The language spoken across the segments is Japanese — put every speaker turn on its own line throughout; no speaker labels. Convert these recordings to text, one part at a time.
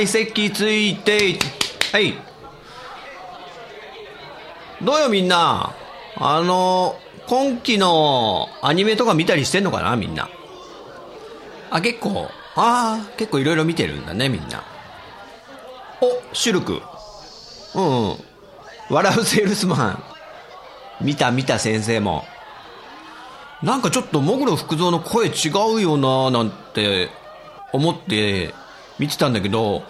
い席ついてはい。どうよみんな？あの今期のアニメとか見たりしてんのかなみんな？あ結構。ああ結構いろいろ見てるんだねみんな。おシュルク。うんうん。笑うセールスマン。見た見た先生も。なんかちょっとモグロ福蔵の声違うよななんて思って見てたんだけど、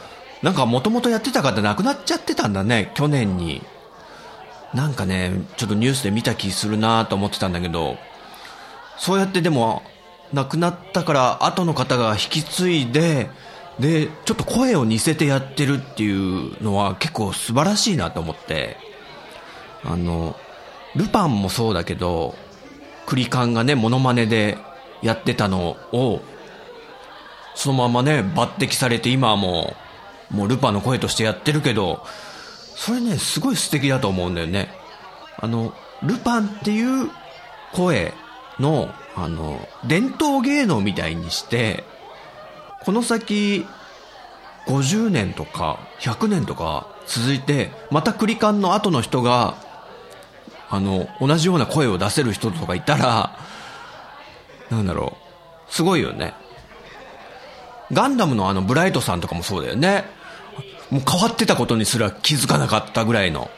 なんかもともとやってた方亡くなっちゃってたんだね、去年に。なんかね、ちょっとニュースで見た気するなと思ってたんだけど、そうやってでも、亡くなったから後の方が引き継いで、で、ちょっと声を似せてやってるっていうのは結構素晴らしいなと思って、あの、ルパンもそうだけど、クリカンがね、モノマネでやってたのを、そのままね、抜擢されて今はもう、もうルパンの声としてやってるけど、それね、すごい素敵だと思うんだよね。あの、ルパンっていう声の、あの、伝統芸能みたいにして、この先、50年とか100年とか続いて、またクリカンの後の人があの、同じような声を出せる人とかいたら、なんだろう、すごいよね。ガンダムのあのブライトさんとかもそうだよね。もう変わってたことにすら気づかなかったぐらいの。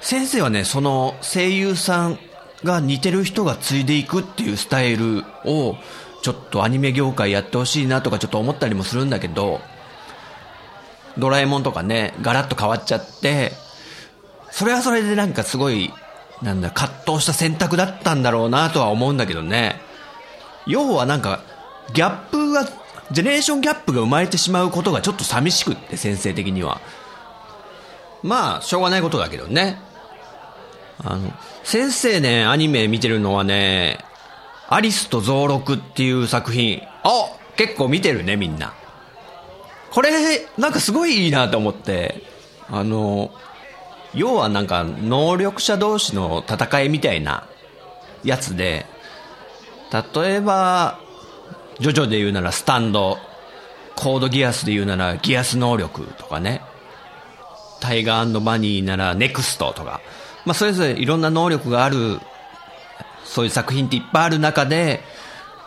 先生はね、その声優さんが似てる人が継いでいくっていうスタイルを、ちょっとアニメ業界やってほしいなとかちょっと思ったりもするんだけど、ドラえもんとかね、ガラッと変わっちゃって、それはそれでなんかすごいなんだ、葛藤した選択だったんだろうなとは思うんだけどね。要はなんか、ギャップが、ジェネレーションギャップが生まれてしまうことがちょっと寂しくって、先生的には。まあ、しょうがないことだけどね。あの、先生ね、アニメ見てるのはね、アリスとゾウロクっていう作品。あ結構見てるね、みんな。これ、なんかすごいいいなと思って、あの、要はなんか能力者同士の戦いみたいなやつで、例えば、ジョジョで言うならスタンド、コードギアスで言うならギアス能力とかね、タイガーバニーならネクストとか、まあそれぞれいろんな能力がある、そういう作品っていっぱいある中で、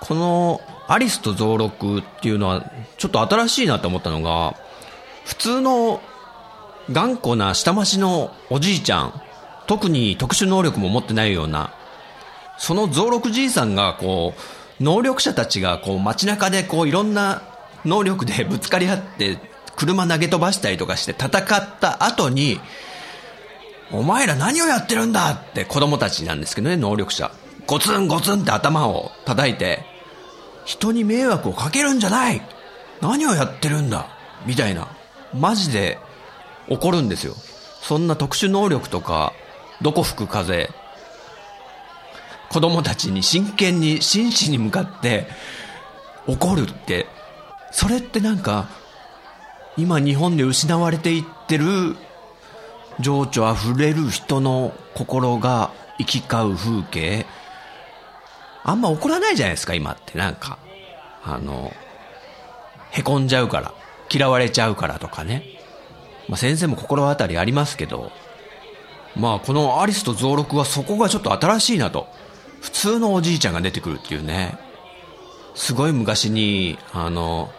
このアリスとゾウロクっていうのはちょっと新しいなと思ったのが、普通の頑固な下町のおじいちゃん、特に特殊能力も持ってないような、その増六じいさんがこう、能力者たちがこう街中でこういろんな能力でぶつかり合って車投げ飛ばしたりとかして戦った後に、お前ら何をやってるんだって子供たちなんですけどね、能力者。ゴツンゴツンって頭を叩いて、人に迷惑をかけるんじゃない何をやってるんだみたいな。マジで怒るんですよ。そんな特殊能力とか、どこ吹く風、子供たちに真剣に、真摯に向かって怒るって、それってなんか、今日本で失われていってる情緒あふれる人の心が行き交う風景、あんま怒らないじゃないですか、今ってなんか。あの、へこんじゃうから、嫌われちゃうからとかね。まあ、先生も心当たりありますけど、まあこのアリスと増録はそこがちょっと新しいなと。普通のおじいちゃんが出てくるっていうね。すごい昔に、あの、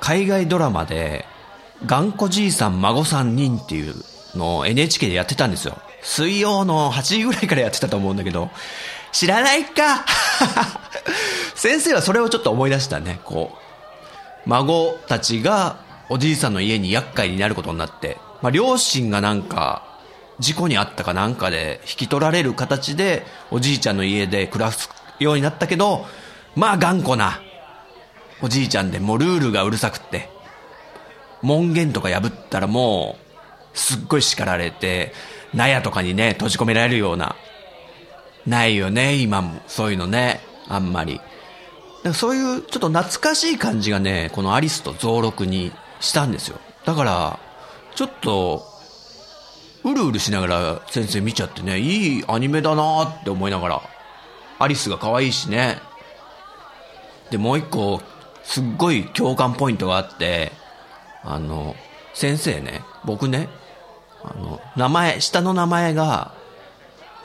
海外ドラマで、頑固じいさん孫3人っていうのを NHK でやってたんですよ。水曜の8時ぐらいからやってたと思うんだけど、知らないか 先生はそれをちょっと思い出したね。こう、孫たちがおじいさんの家に厄介になることになって、まあ、両親がなんか、事故にあったかなんかで引き取られる形で、おじいちゃんの家で暮らすようになったけど、まあ頑固な、おじいちゃんでもうルールがうるさくって、門限とか破ったらもう、すっごい叱られて、納屋とかにね、閉じ込められるような、ないよね、今も、そういうのね、あんまり。そういうちょっと懐かしい感じがね、このアリスと増録にしたんですよ。だから、ちょっと、うるうるしながら先生見ちゃってね、いいアニメだなって思いながら、アリスが可愛いしね。で、もう一個、すっごい共感ポイントがあって、あの、先生ね、僕ね、あの、名前、下の名前が、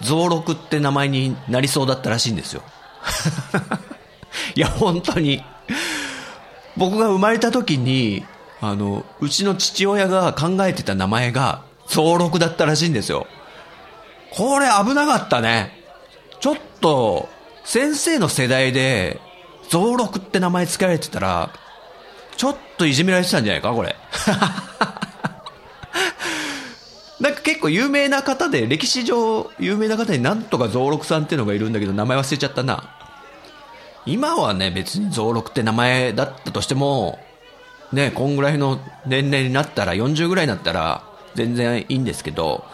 増録って名前になりそうだったらしいんですよ。いや、本当に。僕が生まれた時に、あの、うちの父親が考えてた名前が、増録だったらしいんですよ。これ危なかったね。ちょっと、先生の世代で、増録って名前付けられてたら、ちょっといじめられてたんじゃないかこれ。なんか結構有名な方で、歴史上有名な方になんとか増録さんっていうのがいるんだけど、名前忘れちゃったな。今はね、別に増録って名前だったとしても、ね、こんぐらいの年齢になったら、40ぐらいになったら、全然いいんですけど、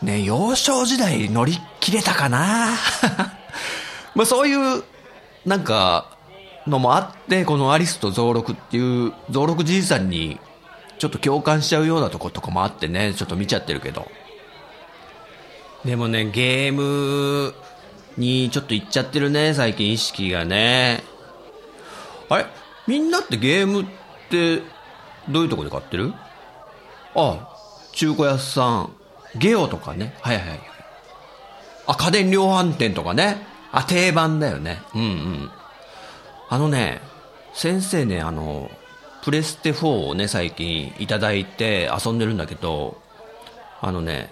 ね、幼少時代乗り切れたかな？まあそういう、なんか、のもあって、このアリスと増録っていう、増録じいさんにちょっと共感しちゃうようなとことかもあってね、ちょっと見ちゃってるけど。でもね、ゲームにちょっと行っちゃってるね、最近意識がね。あれ？みんなってゲームってどういうとこで買ってる？あ中古屋さん。ゲオとかね。はいはいはい。あ、家電量販店とかね。あ、定番だよね。うんうん。あのね、先生ね、あの、プレステ4をね、最近いただいて遊んでるんだけど、あのね、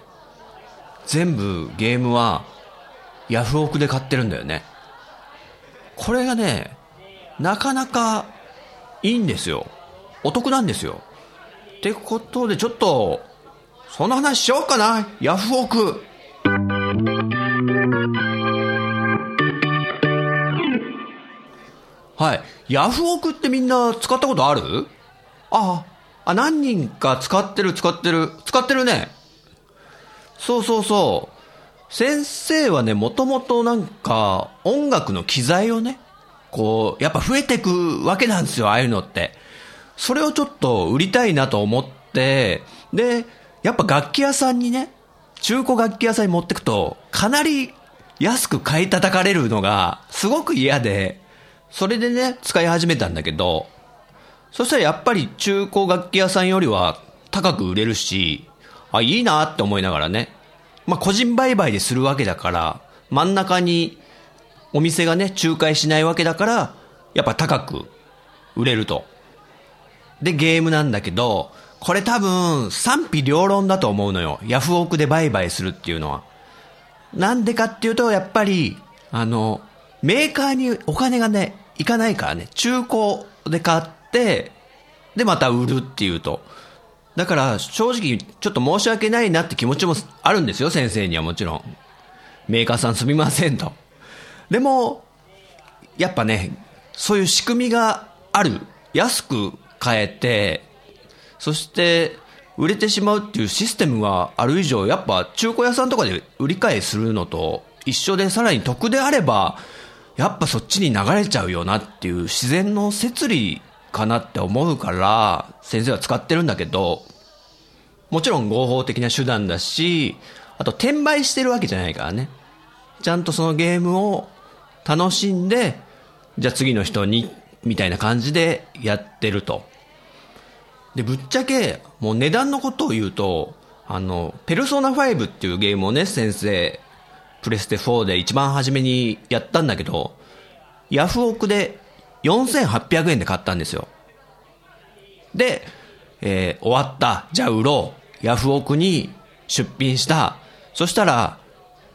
全部ゲームはヤフオクで買ってるんだよね。これがね、なかなかいいんですよ。お得なんですよ。ってことでちょっと、そんな話しようかな。ヤフオク。はい。ヤフオクってみんな使ったことある？ああ、何人か使ってる使ってる。使ってるね。そうそうそう。先生はね、もともとなんか音楽の機材をね、こう、やっぱ増えてくわけなんですよ、ああいうのって。それをちょっと売りたいなと思って、で、やっぱ楽器屋さんにね、中古楽器屋さんに持ってくと、かなり安く買い叩かれるのが、すごく嫌で、それでね、使い始めたんだけど、そしたらやっぱり中古楽器屋さんよりは高く売れるし、あ、いいなって思いながらね。まあ、個人売買でするわけだから、真ん中にお店がね、仲介しないわけだから、やっぱ高く売れると。で、ゲームなんだけど、これ多分賛否両論だと思うのよ。ヤフオクで売買するっていうのは。なんでかっていうと、やっぱり、あの、メーカーにお金がね、いかないからね、中古で買って、でまた売るっていうと。だから正直ちょっと申し訳ないなって気持ちもあるんですよ、先生にはもちろん。メーカーさんすみませんと。でも、やっぱね、そういう仕組みがある。安く買えて、そして売れてしまうっていうシステムがある以上、やっぱ中古屋さんとかで売り買いするのと一緒でさらに得であれば、やっぱそっちに流れちゃうよなっていう自然の摂理かなって思うから、先生は使ってるんだけど、もちろん合法的な手段だし、あと転売してるわけじゃないからね。ちゃんとそのゲームを楽しんで、じゃあ次の人に、みたいな感じでやってると。で、ぶっちゃけ、もう値段のことを言うと、あの、ペルソナ5っていうゲームをね、先生、プレステ4で一番初めにやったんだけど、ヤフオクで4800円で買ったんですよ。で、えー、終わった。じゃあ売ろう。ヤフオクに出品した。そしたら、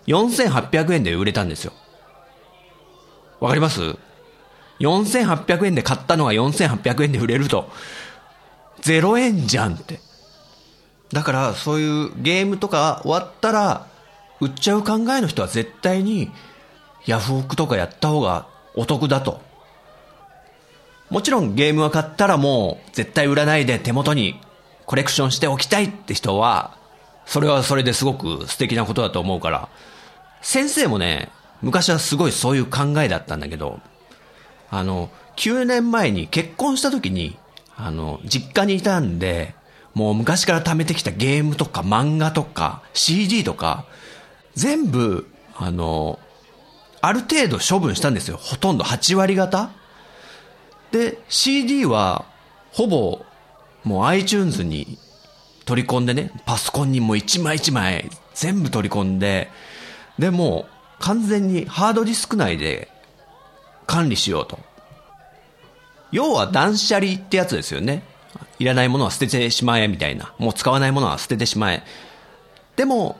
4800円で売れたんですよ。わかります？4800円で買ったのが4800円で売れると。0円じゃんって。だからそういうゲームとか終わったら売っちゃう考えの人は絶対にヤフオクとかやった方がお得だと。もちろんゲームは買ったらもう絶対売らないで手元にコレクションしておきたいって人は、それはそれですごく素敵なことだと思うから、先生もね、昔はすごいそういう考えだったんだけど、あの、9年前に結婚した時に、あの、実家にいたんで、もう昔から貯めてきたゲームとか漫画とか CD とか、全部、あの、ある程度処分したんですよ。ほとんど8割方。で、CD は、ほぼ、もう iTunes に取り込んでね、パソコンにもう一枚一枚全部取り込んで、で、もう完全にハードディスク内で管理しようと。要は断捨離ってやつですよね。いらないものは捨ててしまえみたいな。もう使わないものは捨ててしまえ。でも、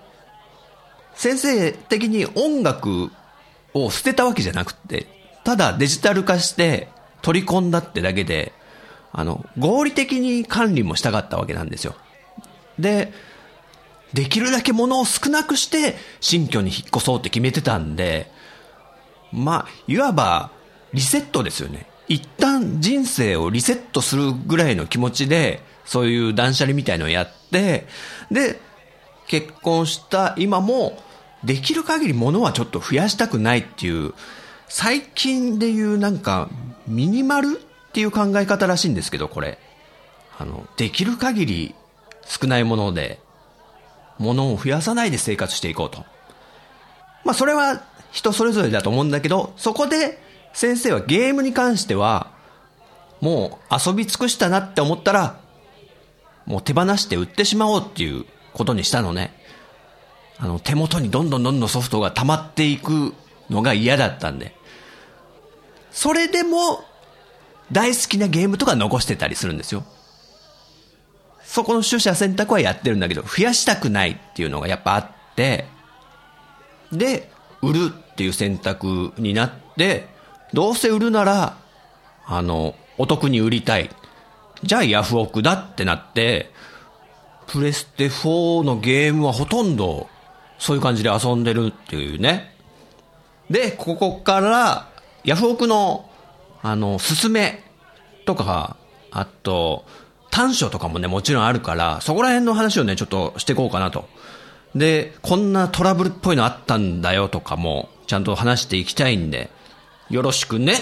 先生的に音楽を捨てたわけじゃなくて、ただデジタル化して取り込んだってだけで、あの、合理的に管理もしたかったわけなんですよ。で、できるだけ物を少なくして新居に引っ越そうって決めてたんで、まあ、いわばリセットですよね。一旦人生をリセットするぐらいの気持ちで、そういう断捨離みたいのをやって、で、結婚した今も、できる限り物はちょっと増やしたくないっていう、最近で言うなんか、ミニマルっていう考え方らしいんですけど、これ。あの、できる限り少ないもので、物を増やさないで生活していこうと。まあ、それは人それぞれだと思うんだけど、そこで先生はゲームに関しては、もう遊び尽くしたなって思ったら、もう手放して売ってしまおうっていうことにしたのね。あの、手元にどんどんどんどんソフトが溜まっていくのが嫌だったんで。それでも、大好きなゲームとか残してたりするんですよ。そこの取捨選択はやってるんだけど、増やしたくないっていうのがやっぱあって、で、売るっていう選択になって、どうせ売るなら、あの、お得に売りたい。じゃあヤフオクだってなって、プレステ4のゲームはほとんどそういう感じで遊んでるっていうね。で、ここからヤフオクの、あの、すすめとか、あと、短所とかもね、もちろんあるから、そこら辺の話をね、ちょっとしていこうかなと。で、こんなトラブルっぽいのあったんだよとかも、ちゃんと話していきたいんで、よろしくね。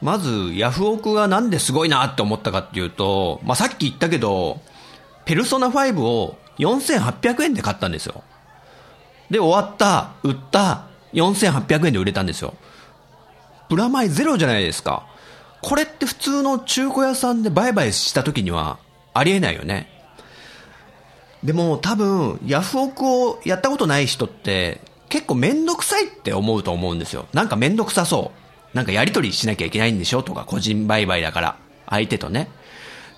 まず、ヤフオクがなんですごいなって思ったかっていうと、まあ、さっき言ったけど、ペルソナ5を4800円で買ったんですよ。で、終わった、売った、4800円で売れたんですよ。プラマイゼロじゃないですか。これって普通の中古屋さんで売買した時にはありえないよね。でも多分、ヤフオクをやったことない人って結構めんどくさいって思うと思うんですよ。なんかめんどくさそう。なんかやり取りしなきゃいけないんでしょとか、個人売買だから。相手とね。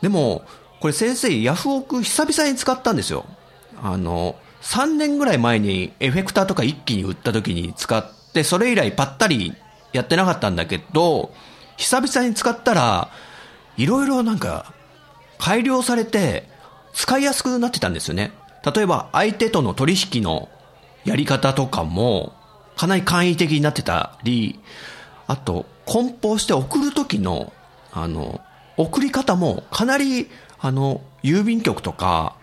でも、これ先生、ヤフオク久々に使ったんですよ。あの、3年ぐらい前にエフェクターとか一気に売った時に使って、それ以来ぱったりやってなかったんだけど、久々に使ったら、いろいろなんか、改良されて、使いやすくなってたんですよね。例えば、相手との取引のやり方とかも、かなり簡易的になってたり、あと、梱包して送る時の、あの、送り方もかなりあの、郵便局とか、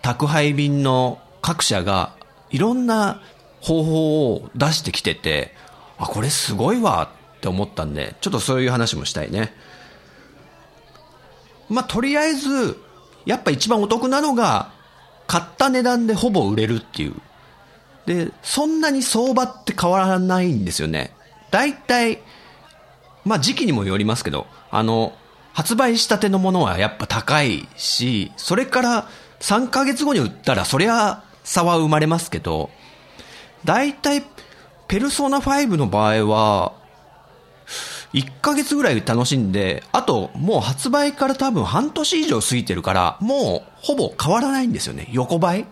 宅配便の各社がいろんな方法を出してきてて、あ、これすごいわって思ったんで、ちょっとそういう話もしたいね。まあ、とりあえず、やっぱ一番お得なのが、買った値段でほぼ売れるっていう。で、そんなに相場って変わらないんですよね。大体、まあ時期にもよりますけど、あの、発売したてのものはやっぱ高いし、それから3ヶ月後に売ったらそりゃ差は生まれますけど、大体、ペルソナ5の場合は、1ヶ月ぐらい楽しんで、あともう発売から多分半年以上過ぎてるから、もうほぼ変わらないんですよね。横ばい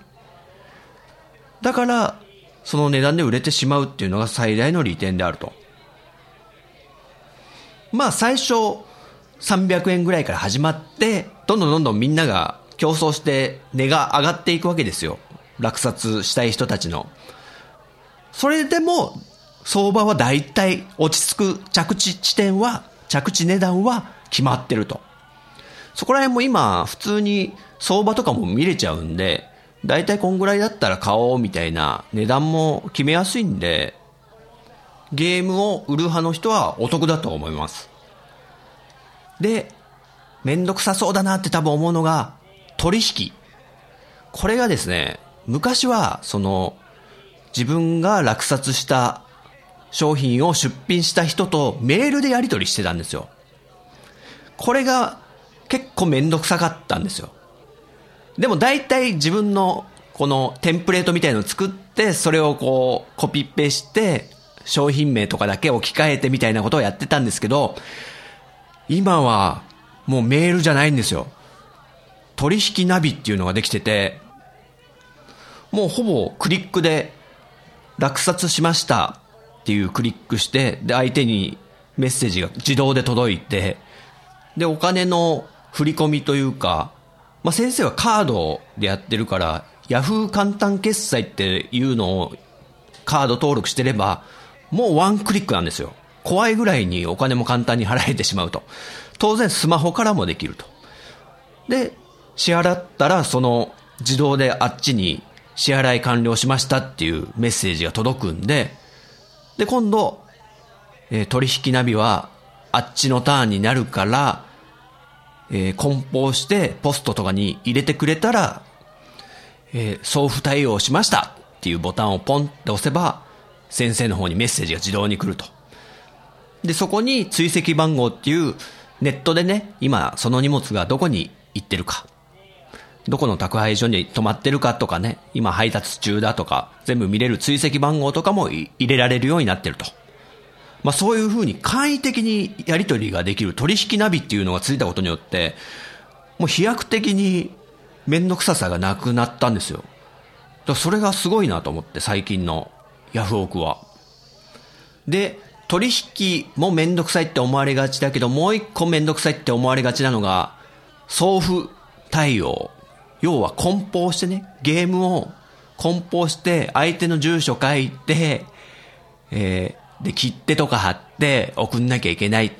だから、その値段で売れてしまうっていうのが最大の利点であると。まあ最初300円ぐらいから始まって、どんどんどんどんみんなが競争して値が上がっていくわけですよ。落札したい人たちの。それでも相場は大体落ち着く着地地点は、着地値段は決まってると。そこら辺も今普通に相場とかも見れちゃうんで、大体こんぐらいだったら買おうみたいな値段も決めやすいんで、ゲームを売る派の人はお得だと思います。で、めんどくさそうだなって多分思うのが、取引。これがですね、昔は、その、自分が落札した商品を出品した人とメールでやり取りしてたんですよ。これが結構めんどくさかったんですよ。でも大体自分のこのテンプレートみたいのを作って、それをこうコピペして、商品名とかだけ置き換えてみたいなことをやってたんですけど、今はもうメールじゃないんですよ。取引ナビっていうのができてて、もうほぼクリックで落札しましたっていうクリックして、で、相手にメッセージが自動で届いて、で、お金の振り込みというか、まあ、先生はカードでやってるから、ヤフー簡単決済っていうのをカード登録してれば、もうワンクリックなんですよ。怖いぐらいにお金も簡単に払えてしまうと。当然スマホからもできると。で、支払ったらその自動であっちに支払い完了しましたっていうメッセージが届くんで、で、今度、えー取引ナビはあっちのターンになるから、えー梱包してポストとかに入れてくれたら、えー送付対応しましたっていうボタンをポンって押せば、先生の方にメッセージが自動に来ると。で、そこに追跡番号っていう、ネットでね、今その荷物がどこに行ってるか、どこの宅配所に止まってるかとかね、今配達中だとか、全部見れる追跡番号とかも入れられるようになってると。まあそういうふうに簡易的にやり取りができる取引ナビっていうのがついたことによって、もう飛躍的にめんどくささがなくなったんですよ。だそれがすごいなと思って、最近のヤフオクは。で、取引もめんどくさいって思われがちだけど、もう一個めんどくさいって思われがちなのが、送付対応。要は梱包してね、ゲームを梱包して、相手の住所書いて、えー、で、切手とか貼って送んなきゃいけない。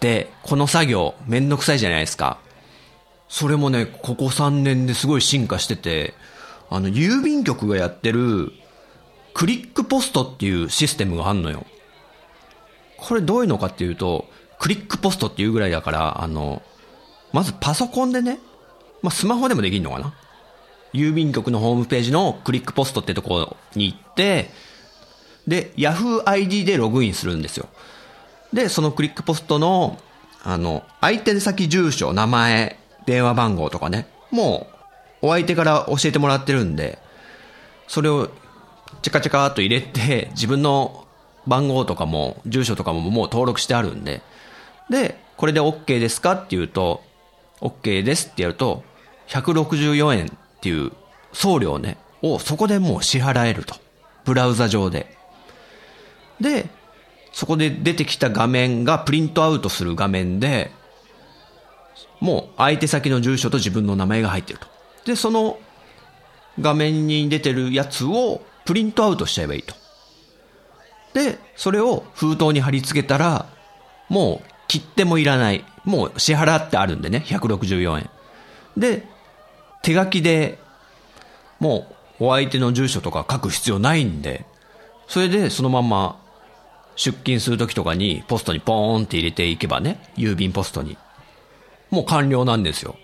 で、この作業めんどくさいじゃないですか。それもね、ここ3年ですごい進化してて、あの、郵便局がやってる、クリックポストっていうシステムがあんのよ。これどういうのかっていうと、クリックポストっていうぐらいだから、あの、まずパソコンでね、まあ、スマホでもできるのかな？郵便局のホームページのクリックポストってとこに行って、で、Yahoo ID でログインするんですよ。で、そのクリックポストの、あの、相手先住所、名前、電話番号とかね、もう、お相手から教えてもらってるんで、それを、チャカチャカっと入れて、自分の番号とかも、住所とかももう登録してあるんで、で、これで OK ですかって言うと、OK ですってやると、164円っていう送料ね、をそこでもう支払えると。ブラウザ上で。で、そこで出てきた画面がプリントアウトする画面で、もう相手先の住所と自分の名前が入ってると。で、その画面に出てるやつをプリントアウトしちゃえばいいと。で、それを封筒に貼り付けたら、もう切手もいらない。もう支払ってあるんでね、164円。で、手書きで、もうお相手の住所とか書く必要ないんで、それでそのまま出勤するときとかにポストにポーンって入れていけばね、郵便ポストに。もう完了なんですよ。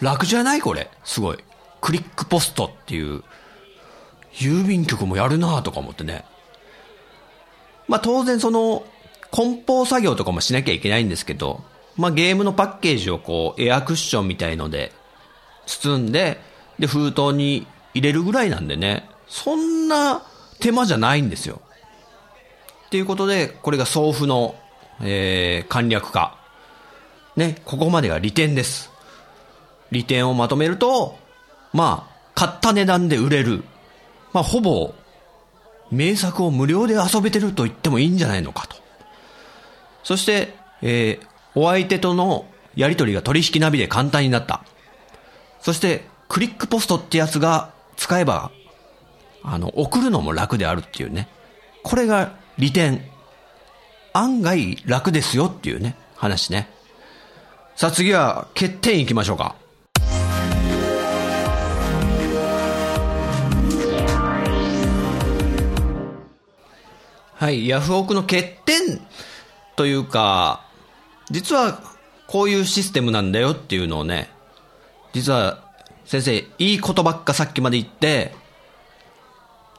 楽じゃないこれ。すごい。クリックポストっていう、郵便局もやるなとか思ってね。まあ当然その、梱包作業とかもしなきゃいけないんですけど、まあゲームのパッケージをこう、エアクッションみたいので、包んで、で、封筒に入れるぐらいなんでね、そんな手間じゃないんですよ。っていうことで、これが送付の、えー、簡略化。ね、ここまでが利点です。利点をまとめると、まあ、買った値段で売れる。まあ、ほぼ、名作を無料で遊べてると言ってもいいんじゃないのかと。そして、えー、お相手とのやりとりが取引ナビで簡単になった。そして、クリックポストってやつが使えば、あの、送るのも楽であるっていうね。これが利点。案外楽ですよっていうね、話ね。さあ次は欠点いきましょうか。はい、ヤフオクの欠点というか、実はこういうシステムなんだよっていうのをね、実は先生、いいことばっかさっきまで言って、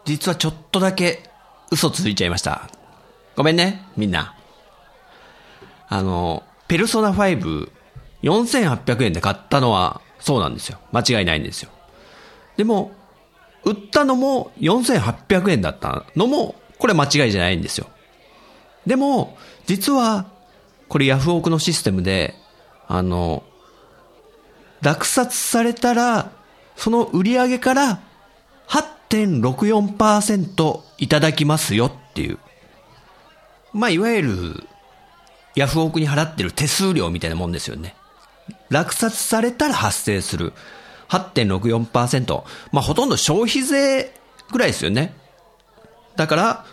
実はちょっとだけ嘘ついちゃいました。ごめんね、みんな。あの、ペルソナ5、4800円で買ったのはそうなんですよ。間違いないんですよ。でも、売ったのも4800円だったのも、これ間違いじゃないんですよ。でも、実は、これヤフオクのシステムで、あの、落札されたら、その売り上げから8.64%いただきますよっていう。まあ、いわゆる、ヤフオクに払ってる手数料みたいなもんですよね。落札されたら発生する8.64%。まあ、ほとんど消費税ぐらいですよね。だから、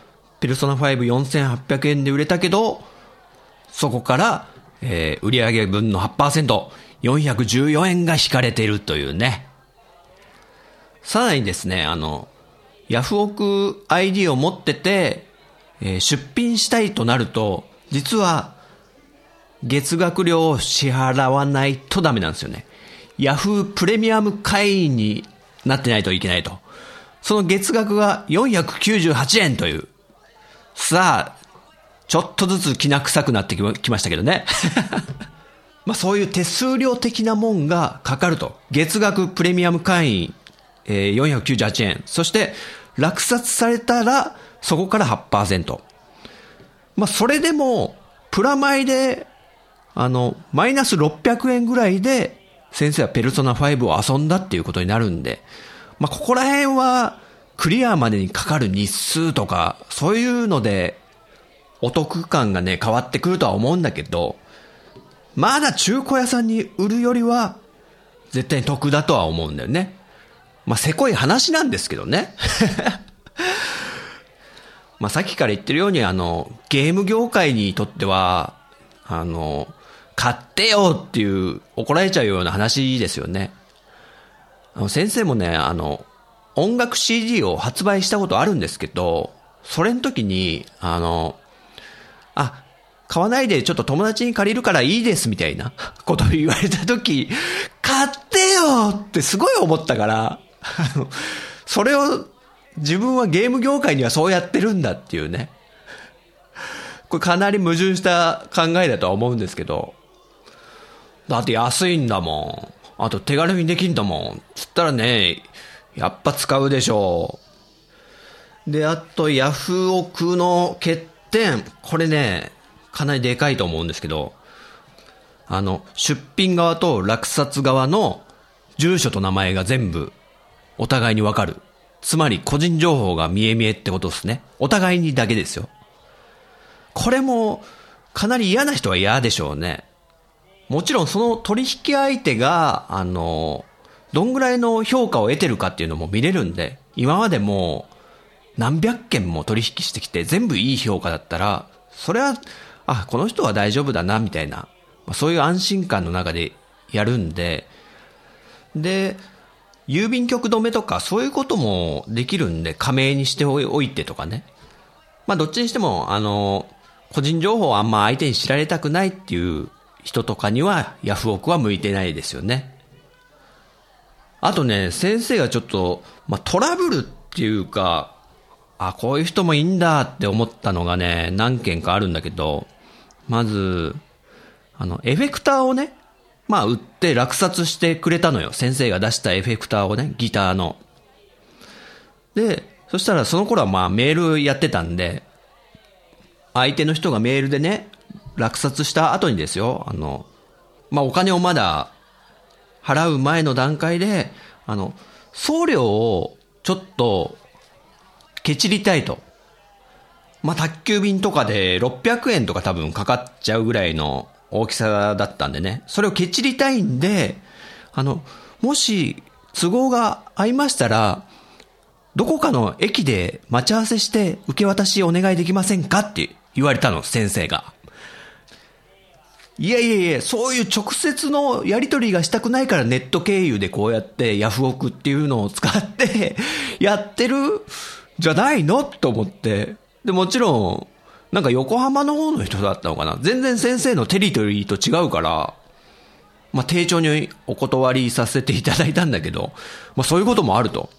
ペルソナ54800円で売れたけど、そこから、えー、売上分の8%、414円が引かれているというね。さらにですね、あの、ヤフオク ID を持ってて、えー、出品したいとなると、実は、月額料を支払わないとダメなんですよね。ヤフープレミアム会員になってないといけないと。その月額が498円という。さあ、ちょっとずつきな臭くなってきましたけどね。まあそういう手数料的なもんがかかると。月額プレミアム会員、えー、498円。そして、落札されたら、そこから8%。まあそれでも、プラマイで、あの、マイナス600円ぐらいで、先生はペルソナ5を遊んだっていうことになるんで、まあここら辺は、クリアまでにかかる日数とか、そういうので、お得感がね、変わってくるとは思うんだけど、まだ中古屋さんに売るよりは、絶対に得だとは思うんだよね。まあ、せこい話なんですけどね。まあ、さっきから言ってるように、あの、ゲーム業界にとっては、あの、買ってよっていう怒られちゃうような話ですよね。あの先生もね、あの、音楽 CD を発売したことあるんですけど、それの時に、あの、あ、買わないでちょっと友達に借りるからいいですみたいな ことを言われた時、買ってよってすごい思ったから、あ のそれを自分はゲーム業界にはそうやってるんだっていうね。これかなり矛盾した考えだとは思うんですけど、だって安いんだもん。あと手軽にできんだもん。つったらね、やっぱ使うでしょう。で、あとヤフオクの欠点、これね、かなりでかいと思うんですけど、あの、出品側と落札側の住所と名前が全部お互いにわかる。つまり個人情報が見え見えってことですね。お互いにだけですよ。これもかなり嫌な人は嫌でしょうね。もちろんその取引相手が、あの、どんぐらいの評価を得てるかっていうのも見れるんで、今までも何百件も取引してきて全部いい評価だったら、それは、あ、この人は大丈夫だな、みたいな、ま、そういう安心感の中でやるんで、で、郵便局止めとかそういうこともできるんで、加盟にしておいてとかね。まあどっちにしても、あの、個人情報をあんま相手に知られたくないっていう人とかにはヤフオクは向いてないですよね。あとね、先生がちょっと、まあトラブルっていうか、あ、こういう人もいいんだって思ったのがね、何件かあるんだけど、まず、あの、エフェクターをね、まあ、売って落札してくれたのよ。先生が出したエフェクターをね、ギターの。で、そしたらその頃はまあメールやってたんで、相手の人がメールでね、落札した後にですよ、あの、まあお金をまだ払う前の段階で、あの、送料をちょっとケチりたいと。まあ、宅急便とかで600円とか多分かかっちゃうぐらいの大きさだったんでね。それをケチりたいんで、あの、もし都合が合いましたら、どこかの駅で待ち合わせして受け渡しお願いできませんかって言われたの、先生が。いやいやいや、そういう直接のやり取りがしたくないからネット経由でこうやってヤフオクっていうのを使ってやってるじゃないの？と思って。で、もちろん、なんか横浜の方の人だったのかな全然先生のテリトリーと違うから、まあ、丁重にお断りさせていただいたんだけど、まあ、そういうこともあると。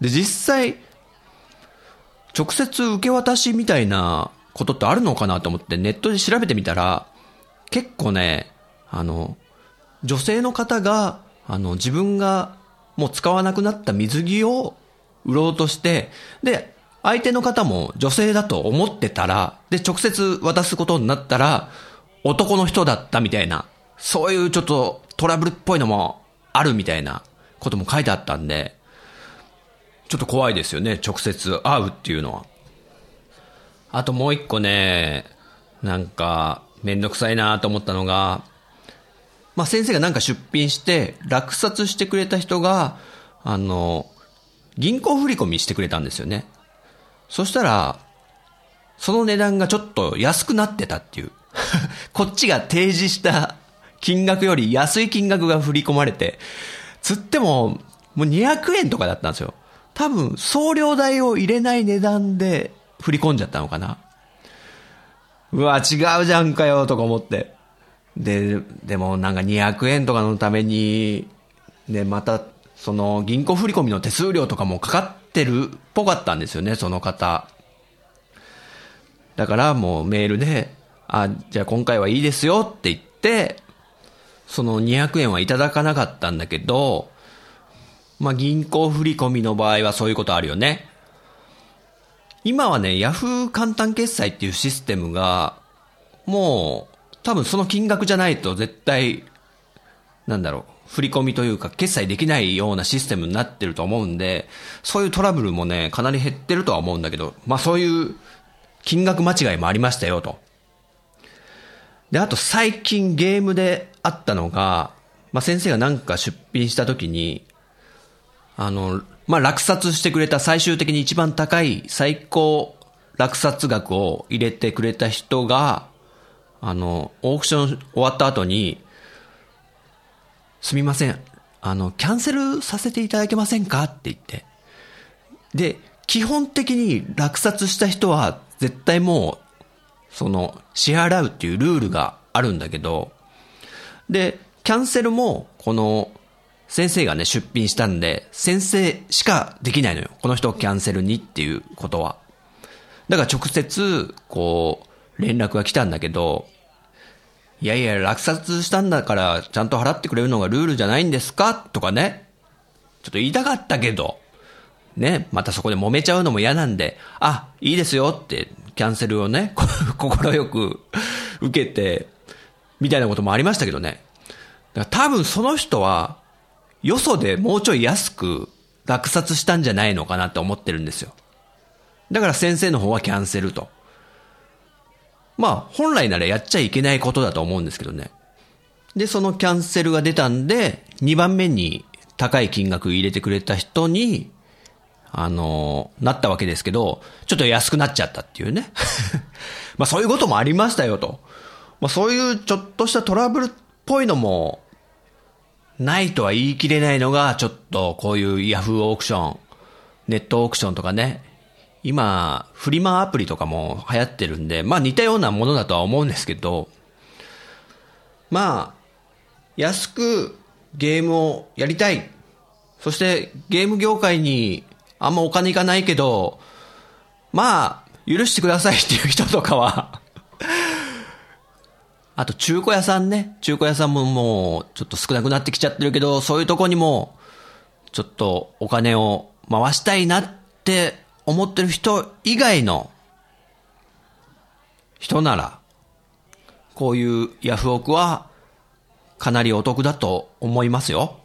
で、実際、直接受け渡しみたいなことってあるのかなと思ってネットで調べてみたら、結構ね、あの、女性の方が、あの、自分がもう使わなくなった水着を売ろうとして、で、相手の方も女性だと思ってたら、で、直接渡すことになったら、男の人だったみたいな、そういうちょっとトラブルっぽいのもあるみたいなことも書いてあったんで、ちょっと怖いですよね、直接会うっていうのは。あともう一個ね、なんか、めんどくさいなと思ったのが、まあ、先生がなんか出品して落札してくれた人が、あの、銀行振り込みしてくれたんですよね。そしたら、その値段がちょっと安くなってたっていう。こっちが提示した金額より安い金額が振り込まれて、つっても、もう200円とかだったんですよ。多分、送料代を入れない値段で振り込んじゃったのかな。うわ、違うじゃんかよ、とか思って。で、でもなんか200円とかのために、ね、また、その銀行振込の手数料とかもかかってるっぽかったんですよね、その方。だからもうメールで、あ、じゃあ今回はいいですよって言って、その200円はいただかなかったんだけど、まあ銀行振込の場合はそういうことあるよね。今はね、ヤフー簡単決済っていうシステムが、もう、多分その金額じゃないと絶対、なんだろう、振り込みというか決済できないようなシステムになってると思うんで、そういうトラブルもね、かなり減ってるとは思うんだけど、まあそういう金額間違いもありましたよと。で、あと最近ゲームであったのが、まあ先生がなんか出品した時に、あの、まあ、落札してくれた最終的に一番高い最高落札額を入れてくれた人が、あの、オークション終わった後に、すみません、あの、キャンセルさせていただけませんか？って言って。で、基本的に落札した人は絶対もう、その、支払うっていうルールがあるんだけど、で、キャンセルも、この、先生がね、出品したんで、先生しかできないのよ。この人をキャンセルにっていうことは。だから直接、こう、連絡が来たんだけど、いやいや、落札したんだから、ちゃんと払ってくれるのがルールじゃないんですか？とかね。ちょっと言いたかったけど、ね、またそこで揉めちゃうのも嫌なんで、あ、いいですよって、キャンセルをね、心よく受けて、みたいなこともありましたけどね。だから多分その人は、よそでもうちょい安く落札したんじゃないのかなって思ってるんですよ。だから先生の方はキャンセルと。まあ、本来ならやっちゃいけないことだと思うんですけどね。で、そのキャンセルが出たんで、2番目に高い金額入れてくれた人に、あのなったわけですけど、ちょっと安くなっちゃったっていうね。まあそういうこともありましたよと。まあそういうちょっとしたトラブルっぽいのもないとは言い切れないのが、ちょっとこういうヤフーオークション、ネットオークションとかね、今、フリマアプリとかも流行ってるんで、まあ似たようなものだとは思うんですけど、まあ、安くゲームをやりたい。そしてゲーム業界にあんまお金いかないけど、まあ、許してくださいっていう人とかは あと中古屋さんね。中古屋さんももうちょっと少なくなってきちゃってるけど、そういうとこにもちょっとお金を回したいなって思ってる人以外の人なら、こういうヤフオクはかなりお得だと思いますよ。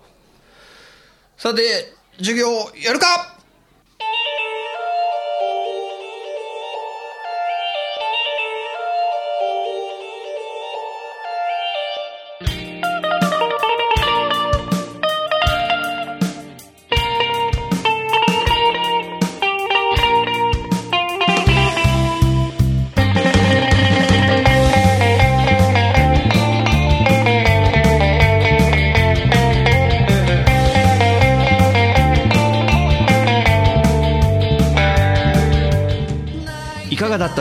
さて、授業やるか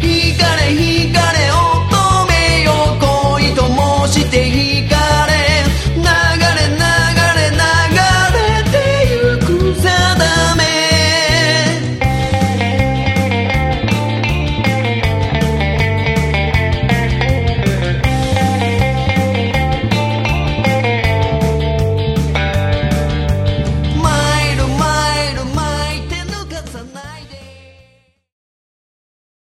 ひかれひかれ乙女よ恋と申して